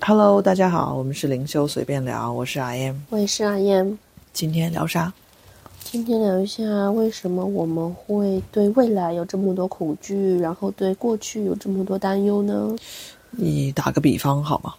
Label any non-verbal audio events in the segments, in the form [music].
Hello，大家好，我们是灵修随便聊，我是阿燕，我也是阿燕。今天聊啥？今天聊一下为什么我们会对未来有这么多恐惧，然后对过去有这么多担忧呢？你打个比方好吗？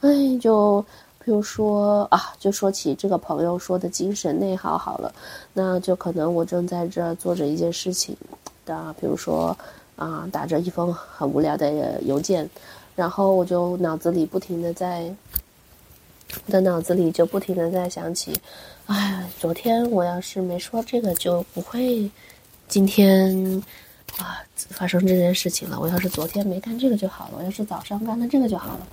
哎，就比如说啊，就说起这个朋友说的精神内耗好了，那就可能我正在这做着一件事情的，比如说啊，打着一封很无聊的邮件。然后我就脑子里不停的在，我的脑子里就不停的在想起，哎，昨天我要是没说这个，就不会今天啊发生这件事情了。我要是昨天没干这个就好了，我要是早上干了这个就好了。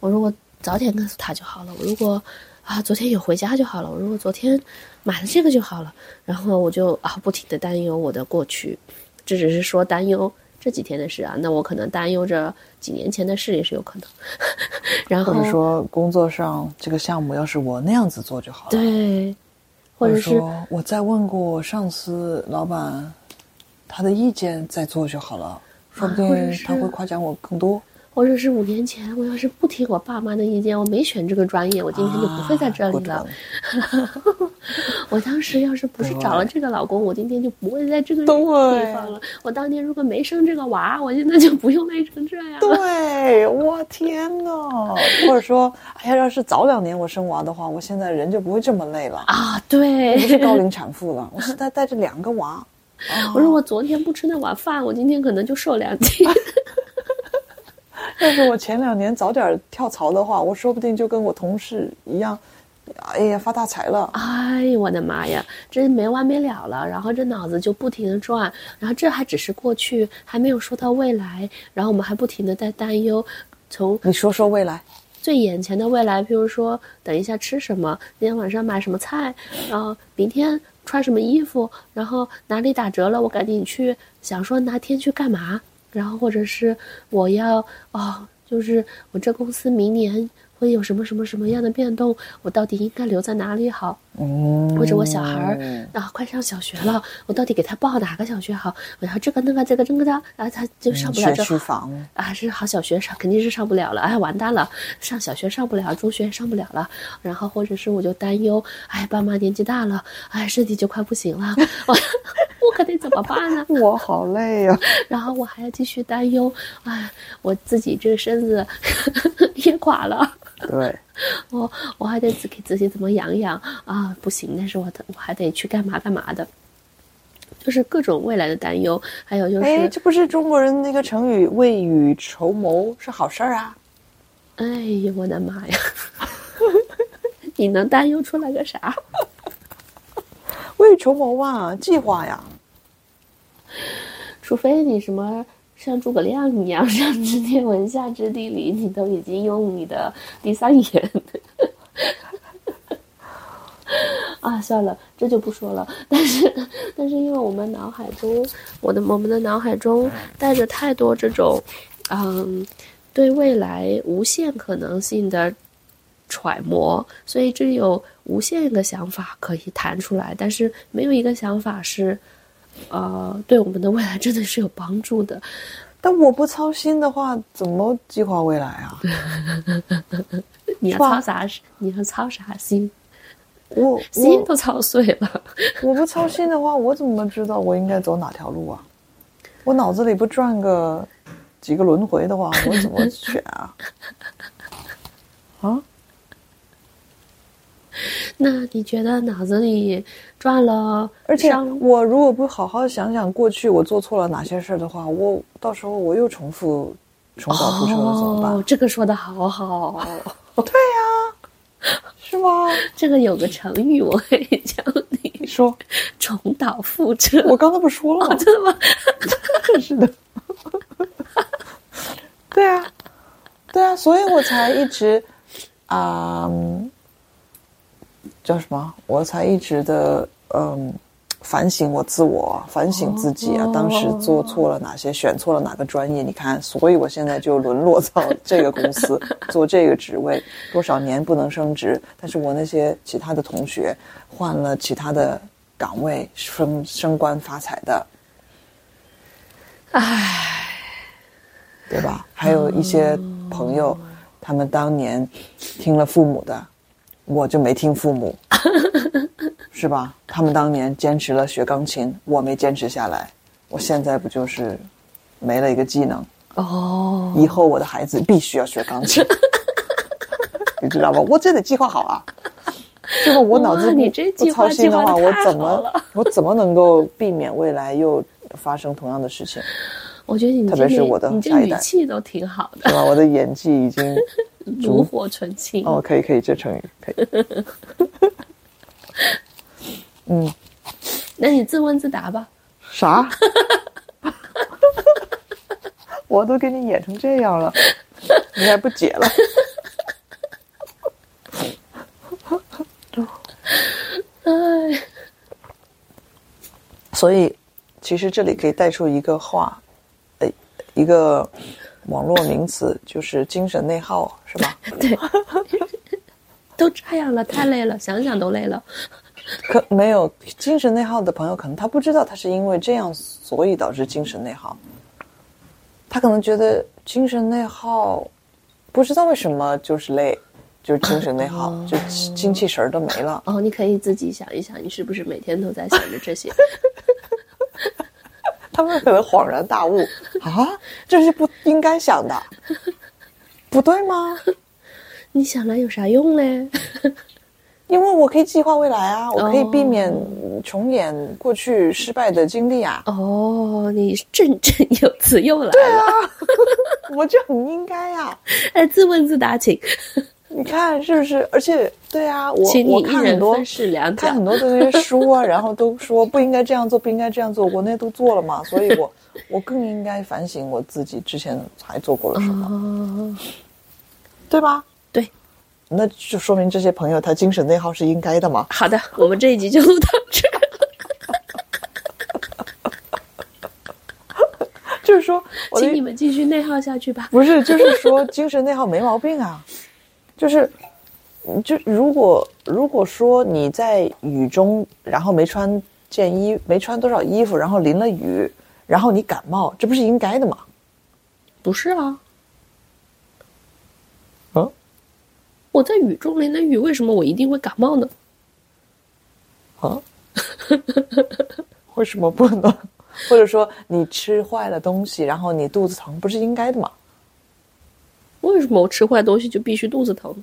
我如果早点告诉他就好了。我如果啊昨天有回家就好了。我如果昨天买了这个就好了。然后我就啊不停的担忧我的过去，这只是说担忧。这几天的事啊，那我可能担忧着几年前的事也是有可能。[laughs] 然后或者说工作上这个项目要是我那样子做就好了。对，或者是我再问过上司、老板他的意见再做就好了，说不定他会夸奖我更多。或者是五年前，我要是不听我爸妈的意见，我没选这个专业，我今天就不会在这里了。[laughs] 我当时要是不是找了这个老公，我今天就不会在这个地方了。我当年如果没生这个娃，我现在就不用累成这样。对，我天呐！或者说，哎呀，要是早两年我生娃的话，我现在人就不会这么累了啊！对，不是高龄产妇了，[laughs] 我现在带着两个娃。我说我昨天不吃那碗饭，我今天可能就瘦两斤。[laughs] 要是我前两年早点跳槽的话，我说不定就跟我同事一样，哎呀发大财了！哎呦，我的妈呀，这没完没了了。然后这脑子就不停的转，然后这还只是过去，还没有说到未来。然后我们还不停的在担忧。从你说说未来，最眼前的未来，譬如说等一下吃什么，今天晚上买什么菜，然后明天穿什么衣服，然后哪里打折了，我赶紧去想说哪天去干嘛。然后，或者是我要哦，就是我这公司明年会有什么什么什么样的变动，我到底应该留在哪里好？嗯，或者我小孩儿啊快上小学了，我到底给他报哪个小学好？我要这个那个这个那个的，啊，他就上不了这房啊，是好小学上肯定是上不了了，哎，完蛋了，上小学上不了，中学上不了了。然后或者是我就担忧，哎，爸妈年纪大了，哎，身体就快不行了，[laughs] 可得怎么办呢？[laughs] 我好累呀，[laughs] 然后我还要继续担忧，哎，我自己这个身子 [laughs] 也垮了。对，我我还得自给自己怎么养养啊？不行，但是我我还得去干嘛干嘛的，就是各种未来的担忧。还有就是，哎，这不是中国人那个成语“未雨绸缪”是好事儿啊？哎呀，我的妈呀！你能担忧出来个啥？未雨绸缪啊，计划呀。除非你什么。像诸葛亮一样，上知天文，下知地理，你都已经用你的第三眼。[laughs] 啊，算了，这就不说了。但是，但是，因为我们脑海中，我的我们的脑海中带着太多这种，嗯，对未来无限可能性的揣摩，所以这有无限个想法可以弹出来，但是没有一个想法是。呃，对我们的未来真的是有帮助的，但我不操心的话，怎么计划未来啊？[laughs] 你要操啥？你要操啥心？我心都操碎了。[laughs] 我不操心的话，我怎么知道我应该走哪条路啊？我脑子里不转个几个轮回的话，我怎么选啊？[laughs] 啊？[laughs] 那你觉得脑子里转了？而且我如果不好好想想过去我做错了哪些事儿的话，我到时候我又重复重蹈覆辙了，怎么办？哦这个说的好好。[laughs] 对呀，是吗？[laughs] 这个有个成语我可以教你说：重蹈覆辙。我刚才不说了吗？真的吗？真是的。对啊，对啊，所以我才一直啊。叫什么？我才一直的嗯，反省我自我，反省自己啊！当时做错了哪些，选错了哪个专业？你看，所以我现在就沦落到这个公司做这个职位，多少年不能升职？但是我那些其他的同学换了其他的岗位，升升官发财的，唉，对吧？还有一些朋友。他们当年听了父母的，我就没听父母，[laughs] 是吧？他们当年坚持了学钢琴，我没坚持下来，我现在不就是没了一个技能？哦，以后我的孩子必须要学钢琴，[laughs] 你知道吧？我这得计划好啊。这个我脑子不操心的话，我怎么 [laughs] 我怎么能够避免未来又发生同样的事情？我觉得你特别是我的你一代语气都挺好的，是吧？我的演技已经炉火纯青。哦，可以可以，这成语可以。[laughs] 嗯，那你自问自答吧。啥？[laughs] 我都给你演成这样了，你还不解了？哎，所以，其实这里可以带出一个话，呃，一个网络名词，就是精神内耗，是吧？[laughs] 对，[laughs] 都这样了，太累了，[laughs] 想想都累了。可没有精神内耗的朋友，可能他不知道他是因为这样，所以导致精神内耗。他可能觉得精神内耗，不知道为什么就是累，就是精神内耗，就精气神儿都没了。哦，你可以自己想一想，你是不是每天都在想着这些？他们可能恍然大悟啊，这是不应该想的，[laughs] 不对吗？你想来有啥用嘞？[laughs] 因为我可以计划未来啊，我可以避免重演过去失败的经历啊。哦，你振振有词又来了。我就很应该啊。[laughs] 哎，自问自答，请，你看是不是？而且，对啊，我我看很多看。很多的那些书啊，然后都说不应该这样做，不应该这样做，我那都做了嘛，[laughs] 所以我我更应该反省我自己之前还做过了什么，哦，对吧？对，那就说明这些朋友他精神内耗是应该的嘛。好的，我们这一集就录到这儿。[laughs] 就是说，请你们继续内耗下去吧。不是，就是说精神内耗没毛病啊，就是，就如果如果说你在雨中，然后没穿件衣，没穿多少衣服，然后淋了雨，然后你感冒，这不是应该的吗？不是啊，嗯，我在雨中淋了雨，为什么我一定会感冒呢？啊，[laughs] 为什么不能？或者说你吃坏了东西，然后你肚子疼，不是应该的吗？为什么我吃坏东西就必须肚子疼？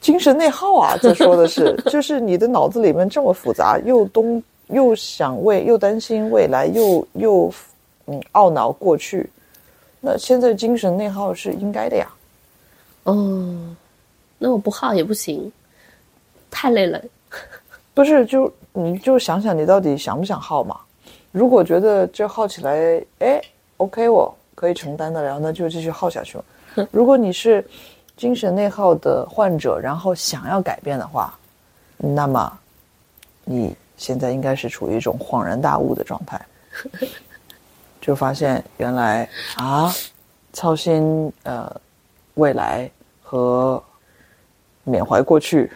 精神内耗啊，[laughs] 这说的是，就是你的脑子里面这么复杂，又东又想未，又担心未来，又又嗯懊恼过去，那现在精神内耗是应该的呀。哦，那我不耗也不行，太累了。[laughs] 不是，就你就想想你到底想不想耗嘛？如果觉得这耗起来，哎，OK，我可以承担的了，那就继续耗下去嘛。[laughs] 如果你是精神内耗的患者，然后想要改变的话，那么你现在应该是处于一种恍然大悟的状态，[laughs] 就发现原来啊，操心呃未来和缅怀过去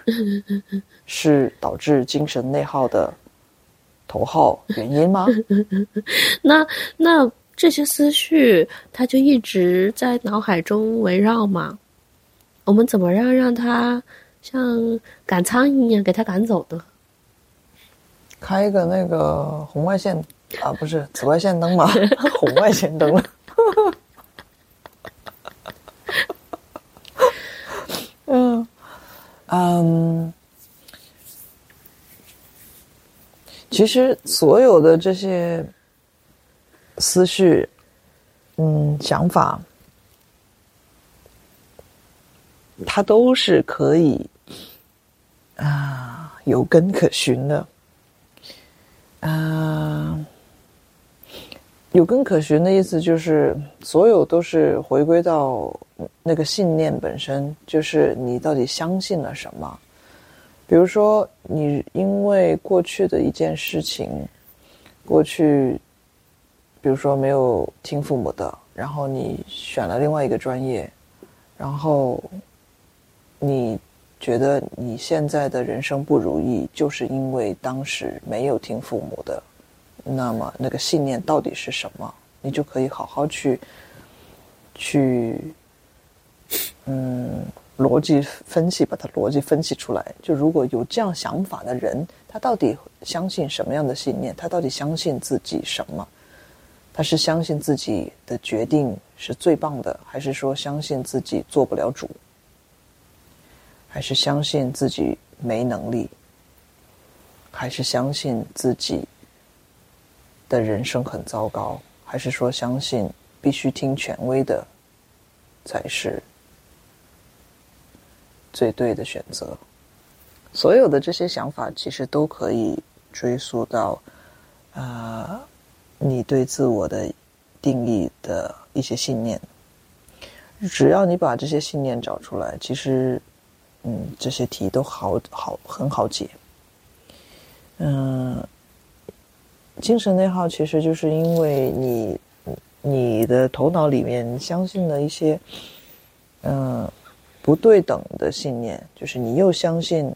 [laughs] 是导致精神内耗的头号原因吗？[laughs] 那那这些思绪，它就一直在脑海中围绕吗？我们怎么让让它像赶苍蝇一样给它赶走呢？开一个那个红外线啊，不是紫外线灯吗？[laughs] 红外线灯。[laughs] 嗯嗯，其实所有的这些思绪，嗯，想法，它都是可以啊有根可循的。啊，有根可循的意思就是，所有都是回归到那个信念本身，就是你到底相信了什么。比如说，你因为过去的一件事情，过去，比如说没有听父母的，然后你选了另外一个专业，然后你觉得你现在的人生不如意，就是因为当时没有听父母的，那么那个信念到底是什么？你就可以好好去去嗯，逻辑分析，把它逻辑分析出来。就如果有这样想法的人，他到底相信什么样的信念？他到底相信自己什么？他是相信自己的决定是最棒的，还是说相信自己做不了主？还是相信自己没能力？还是相信自己的人生很糟糕？还是说相信必须听权威的才是最对的选择？所有的这些想法其实都可以追溯到，啊。你对自我的定义的一些信念，只要你把这些信念找出来，其实，嗯，这些题都好好很好解。嗯，精神内耗其实就是因为你你的头脑里面相信了一些，嗯，不对等的信念，就是你又相信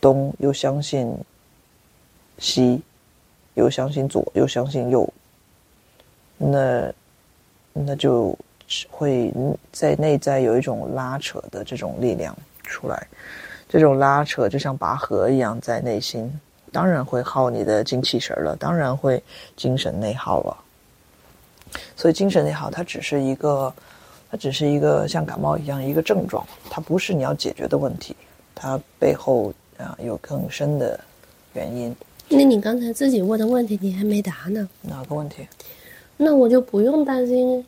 东，又相信西。又相信左，又相信右，那那就会在内在有一种拉扯的这种力量出来，这种拉扯就像拔河一样，在内心当然会耗你的精气神了，当然会精神内耗了。所以精神内耗它只是一个，它只是一个像感冒一样一个症状，它不是你要解决的问题，它背后啊有更深的原因。那你刚才自己问的问题，你还没答呢。哪个问题？那我就不用担心，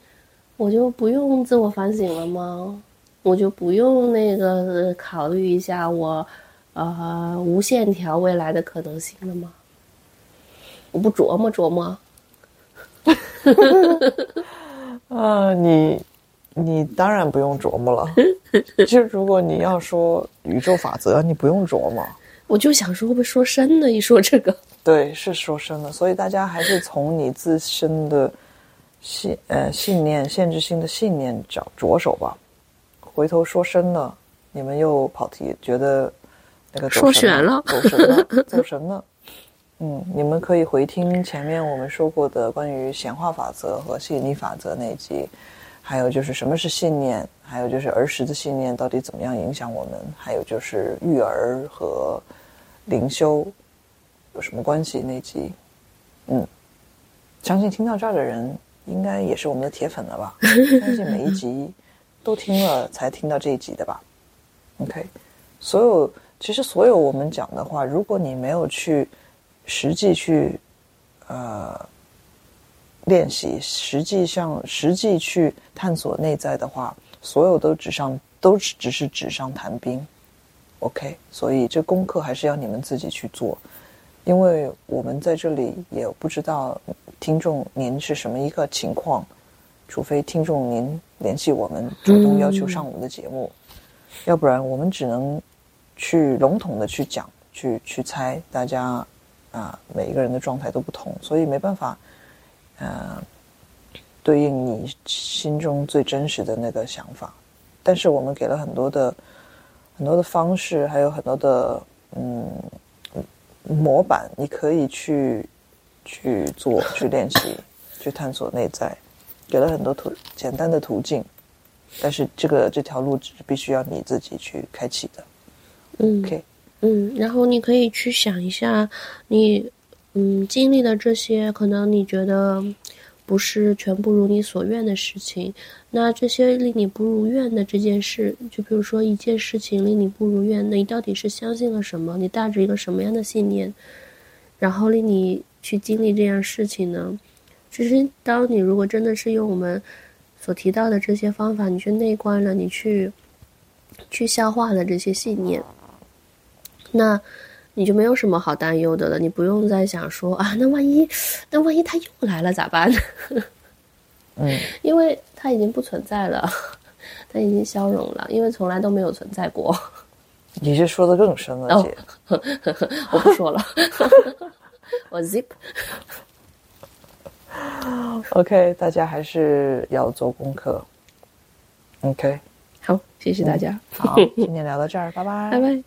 我就不用自我反省了吗？我就不用那个考虑一下我，呃，无限条未来的可能性了吗？我不琢磨琢磨。[laughs] 啊，你你当然不用琢磨了。就如果你要说宇宙法则，你不用琢磨。我就想说，会不会说深了？一说这个，对，是说深了。所以大家还是从你自身的信呃信念、限制性的信念着着手吧。回头说深了，你们又跑题，觉得那个说悬了，走神了，[laughs] 走神了。嗯，你们可以回听前面我们说过的关于显化法则和吸引力法则那集，还有就是什么是信念，还有就是儿时的信念到底怎么样影响我们，还有就是育儿和。灵修有什么关系？那集，嗯，相信听到这儿的人应该也是我们的铁粉了吧？[laughs] 相信每一集都听了才听到这一集的吧？OK，所有其实所有我们讲的话，如果你没有去实际去呃练习，实际上实际去探索内在的话，所有都纸上都只是纸上谈兵。OK，所以这功课还是要你们自己去做，因为我们在这里也不知道听众您是什么一个情况，除非听众您联系我们，主动要求上我们的节目，要不然我们只能去笼统的去讲，去去猜，大家啊每一个人的状态都不同，所以没办法，呃，对应你心中最真实的那个想法，但是我们给了很多的。很多的方式，还有很多的嗯模板，你可以去去做、去练习、[laughs] 去探索内在，给了很多途简单的途径，但是这个这条路是必须要你自己去开启的。嗯，OK，嗯，然后你可以去想一下，你嗯经历的这些，可能你觉得。不是全部如你所愿的事情，那这些令你不如愿的这件事，就比如说一件事情令你不如愿，那你到底是相信了什么？你带着一个什么样的信念，然后令你去经历这样事情呢？其实，当你如果真的是用我们所提到的这些方法，你去内观了，你去去消化了这些信念，那。你就没有什么好担忧的了，你不用再想说啊，那万一，那万一他又来了咋办？[laughs] 嗯，因为他已经不存在了，他已经消融了，因为从来都没有存在过。你这说的更深了，姐，[laughs] 我不说了，[laughs] 我 zip。OK，大家还是要做功课。OK，好，谢谢大家。好，今天聊到这儿，拜拜，拜拜。